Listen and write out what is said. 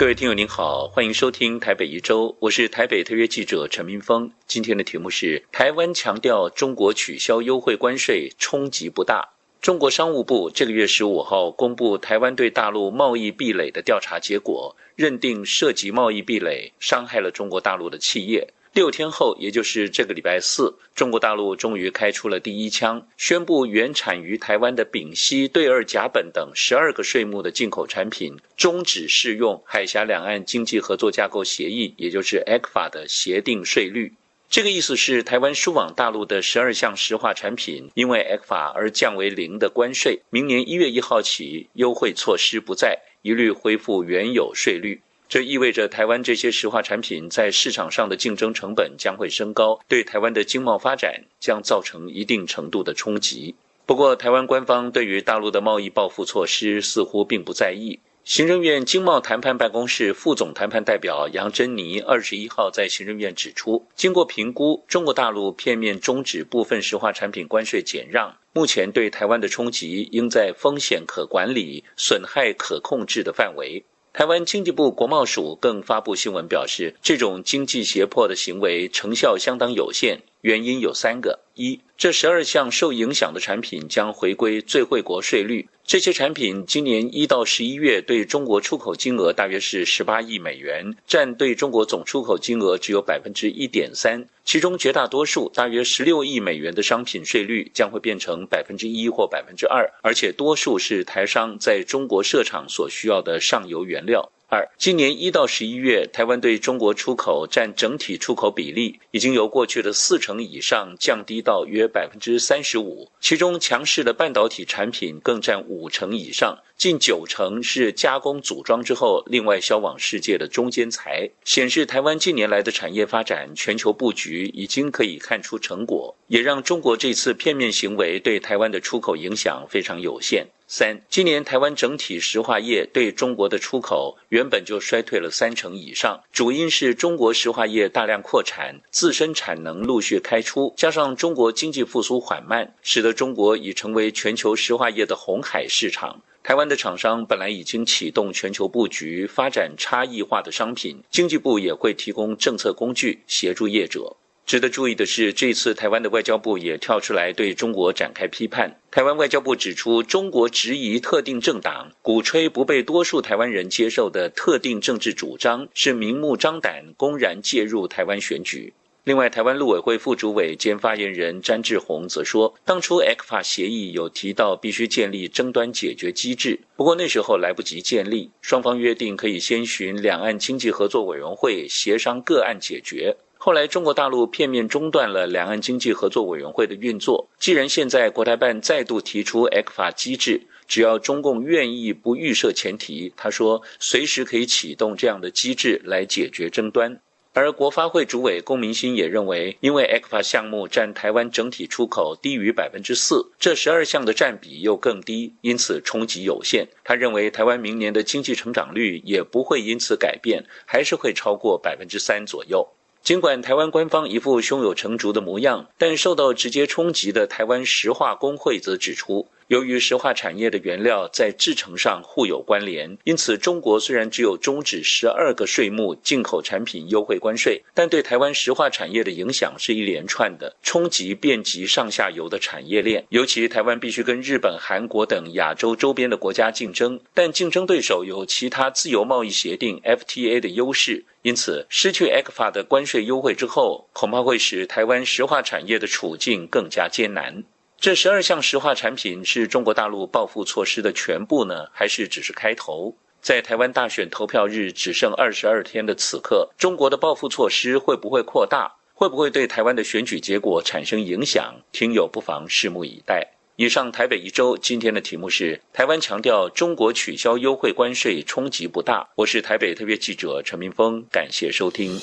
各位听友您好，欢迎收听台北一周，我是台北特约记者陈明峰。今天的题目是：台湾强调中国取消优惠关税冲击不大。中国商务部这个月十五号公布台湾对大陆贸易壁垒的调查结果，认定涉及贸易壁垒，伤害了中国大陆的企业。六天后，也就是这个礼拜四，中国大陆终于开出了第一枪，宣布原产于台湾的丙烯、对二甲苯等十二个税目的进口产品终止适用海峡两岸经济合作架构协议，也就是 ECFA 的协定税率。这个意思是，台湾输往大陆的十二项石化产品因为 ECFA 而降为零的关税，明年一月一号起，优惠措施不再，一律恢复原有税率。这意味着台湾这些石化产品在市场上的竞争成本将会升高，对台湾的经贸发展将造成一定程度的冲击。不过，台湾官方对于大陆的贸易报复措施似乎并不在意。行政院经贸谈判办公室副总谈判代表杨珍妮二十一号在行政院指出，经过评估，中国大陆片面终止部分石化产品关税减让，目前对台湾的冲击应在风险可管理、损害可控制的范围。台湾经济部国贸署更发布新闻表示，这种经济胁迫的行为成效相当有限，原因有三个：一，这十二项受影响的产品将回归最惠国税率。这些产品今年一到十一月对中国出口金额大约是十八亿美元，占对中国总出口金额只有百分之一点三。其中绝大多数大约十六亿美元的商品税率将会变成百分之一或百分之二，而且多数是台商在中国设厂所需要的上游原料。二，今年一到十一月，台湾对中国出口占整体出口比例已经由过去的四成以上降低到约百分之三十五，其中强势的半导体产品更占五成以上。近九成是加工组装之后，另外销往世界的中间材，显示台湾近年来的产业发展、全球布局已经可以看出成果，也让中国这次片面行为对台湾的出口影响非常有限。三，今年台湾整体石化业对中国的出口原本就衰退了三成以上，主因是中国石化业大量扩产，自身产能陆续开出，加上中国经济复苏缓慢，使得中国已成为全球石化业的红海市场。台湾的厂商本来已经启动全球布局，发展差异化的商品，经济部也会提供政策工具协助业者。值得注意的是，这次台湾的外交部也跳出来对中国展开批判。台湾外交部指出，中国质疑特定政党，鼓吹不被多数台湾人接受的特定政治主张，是明目张胆、公然介入台湾选举。另外，台湾陆委会副主委兼发言人詹志宏则说，当初 ECFA 协议有提到必须建立争端解决机制，不过那时候来不及建立，双方约定可以先寻两岸经济合作委员会协商个案解决。后来中国大陆片面中断了两岸经济合作委员会的运作。既然现在国台办再度提出 ECFA 机制，只要中共愿意不预设前提，他说随时可以启动这样的机制来解决争端。而国发会主委龚明鑫也认为，因为 ECFA 项目占台湾整体出口低于百分之四，这十二项的占比又更低，因此冲击有限。他认为，台湾明年的经济成长率也不会因此改变，还是会超过百分之三左右。尽管台湾官方一副胸有成竹的模样，但受到直接冲击的台湾石化工会则指出，由于石化产业的原料在制成上互有关联，因此中国虽然只有终止十二个税目进口产品优惠关税，但对台湾石化产业的影响是一连串的冲击，遍及上下游的产业链。尤其台湾必须跟日本、韩国等亚洲周边的国家竞争，但竞争对手有其他自由贸易协定 FTA 的优势，因此失去 ECFA 的关税优惠之后，恐怕会使台湾石化产业的处境更加艰难。这十二项石化产品是中国大陆报复措施的全部呢，还是只是开头？在台湾大选投票日只剩二十二天的此刻，中国的报复措施会不会扩大？会不会对台湾的选举结果产生影响？听友不妨拭目以待。以上台北一周今天的题目是：台湾强调中国取消优惠关税冲击不大。我是台北特约记者陈明峰，感谢收听。